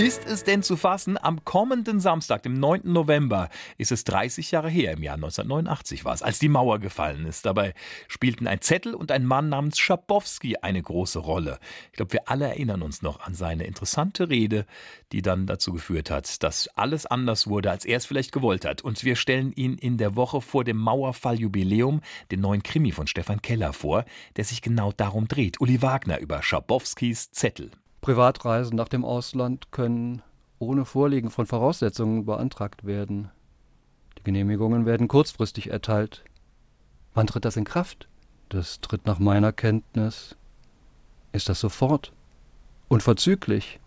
Ist es denn zu fassen? Am kommenden Samstag, dem 9. November, ist es 30 Jahre her, im Jahr 1989 war es, als die Mauer gefallen ist. Dabei spielten ein Zettel und ein Mann namens Schabowski eine große Rolle. Ich glaube, wir alle erinnern uns noch an seine interessante Rede, die dann dazu geführt hat, dass alles anders wurde, als er es vielleicht gewollt hat. Und wir stellen ihn in der Woche vor dem Mauerfall-Jubiläum, den neuen Krimi von Stefan Keller vor, der sich genau darum dreht. Uli Wagner über Schabowskis Zettel. Privatreisen nach dem Ausland können ohne Vorliegen von Voraussetzungen beantragt werden. Die Genehmigungen werden kurzfristig erteilt. Wann tritt das in Kraft? Das tritt nach meiner Kenntnis. Ist das sofort? Unverzüglich?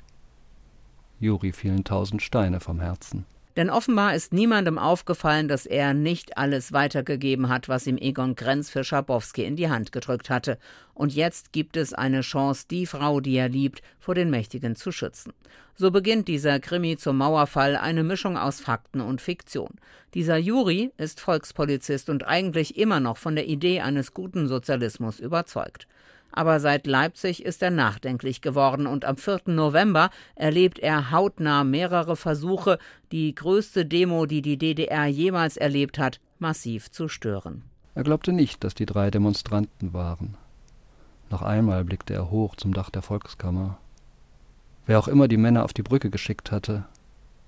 Juri fielen tausend Steine vom Herzen. Denn offenbar ist niemandem aufgefallen, dass er nicht alles weitergegeben hat, was ihm Egon Grenz für Schabowski in die Hand gedrückt hatte. Und jetzt gibt es eine Chance, die Frau, die er liebt, vor den Mächtigen zu schützen. So beginnt dieser Krimi zum Mauerfall eine Mischung aus Fakten und Fiktion. Dieser Juri ist Volkspolizist und eigentlich immer noch von der Idee eines guten Sozialismus überzeugt aber seit Leipzig ist er nachdenklich geworden und am 4. November erlebt er hautnah mehrere Versuche, die größte Demo, die die DDR jemals erlebt hat, massiv zu stören. Er glaubte nicht, dass die drei Demonstranten waren. Noch einmal blickte er hoch zum Dach der Volkskammer. Wer auch immer die Männer auf die Brücke geschickt hatte,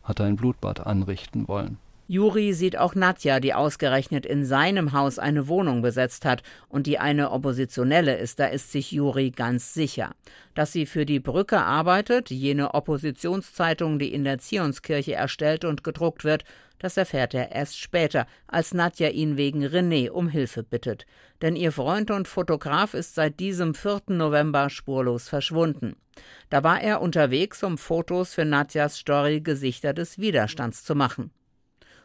hatte ein Blutbad anrichten wollen. Juri sieht auch Nadja, die ausgerechnet in seinem Haus eine Wohnung besetzt hat und die eine Oppositionelle ist, da ist sich Juri ganz sicher. Dass sie für die Brücke arbeitet, jene Oppositionszeitung, die in der Zionskirche erstellt und gedruckt wird, das erfährt er erst später, als Nadja ihn wegen René um Hilfe bittet. Denn ihr Freund und Fotograf ist seit diesem 4. November spurlos verschwunden. Da war er unterwegs, um Fotos für Nadjas Story Gesichter des Widerstands zu machen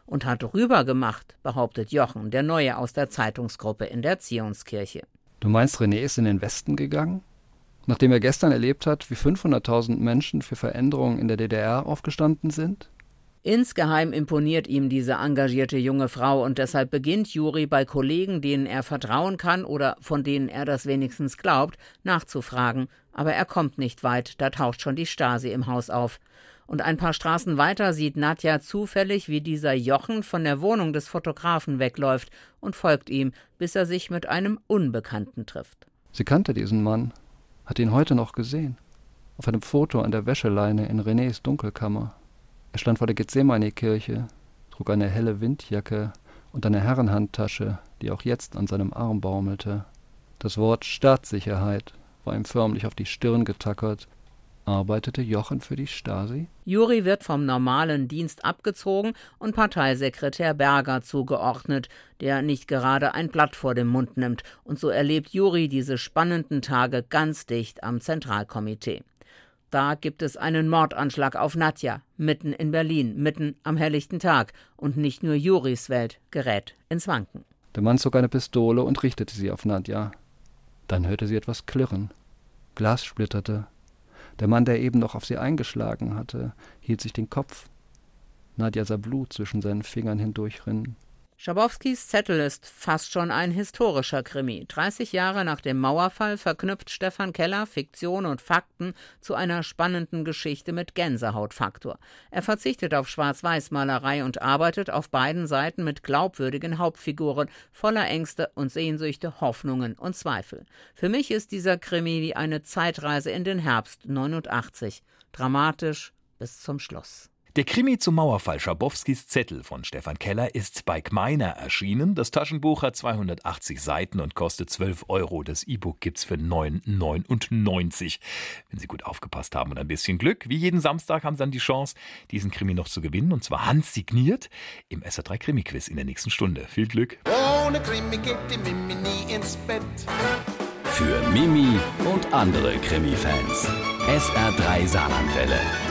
und hat rübergemacht, behauptet Jochen, der Neue aus der Zeitungsgruppe in der Zionskirche. Du meinst, René ist in den Westen gegangen? Nachdem er gestern erlebt hat, wie 500.000 Menschen für Veränderungen in der DDR aufgestanden sind? Insgeheim imponiert ihm diese engagierte junge Frau und deshalb beginnt Juri bei Kollegen, denen er vertrauen kann oder von denen er das wenigstens glaubt, nachzufragen. Aber er kommt nicht weit, da taucht schon die Stasi im Haus auf. Und ein paar Straßen weiter sieht Nadja zufällig, wie dieser Jochen von der Wohnung des Fotografen wegläuft und folgt ihm, bis er sich mit einem Unbekannten trifft. Sie kannte diesen Mann, hat ihn heute noch gesehen. Auf einem Foto an der Wäscheleine in Renés Dunkelkammer. Er stand vor der Gethsemane-Kirche, trug eine helle Windjacke und eine Herrenhandtasche, die auch jetzt an seinem Arm baumelte. Das Wort Staatssicherheit war ihm förmlich auf die Stirn getackert Arbeitete Jochen für die Stasi? Juri wird vom normalen Dienst abgezogen und Parteisekretär Berger zugeordnet, der nicht gerade ein Blatt vor den Mund nimmt. Und so erlebt Juri diese spannenden Tage ganz dicht am Zentralkomitee. Da gibt es einen Mordanschlag auf Nadja, mitten in Berlin, mitten am helllichten Tag. Und nicht nur Juris Welt gerät ins Wanken. Der Mann zog eine Pistole und richtete sie auf Nadja. Dann hörte sie etwas klirren. Glas splitterte, der Mann, der eben noch auf sie eingeschlagen hatte, hielt sich den Kopf. Nadja sah Blut zwischen seinen Fingern hindurchrinnen. Schabowskis Zettel ist fast schon ein historischer Krimi. 30 Jahre nach dem Mauerfall verknüpft Stefan Keller Fiktion und Fakten zu einer spannenden Geschichte mit Gänsehautfaktor. Er verzichtet auf Schwarz-Weiß-Malerei und arbeitet auf beiden Seiten mit glaubwürdigen Hauptfiguren, voller Ängste und Sehnsüchte, Hoffnungen und Zweifel. Für mich ist dieser Krimi wie eine Zeitreise in den Herbst 89. Dramatisch bis zum Schluss. Der Krimi zum Mauerfall Schabowskis Zettel von Stefan Keller ist bei Gmeiner erschienen. Das Taschenbuch hat 280 Seiten und kostet 12 Euro. Das E-Book gibt's für 9,99. Wenn Sie gut aufgepasst haben und ein bisschen Glück, wie jeden Samstag haben Sie dann die Chance, diesen Krimi noch zu gewinnen und zwar handsigniert im SR3 Krimi Quiz in der nächsten Stunde. Viel Glück. Ohne Krimi geht die Mimi nie ins Bett. Für Mimi und andere Krimi-Fans. SR3 Saarlandwelle.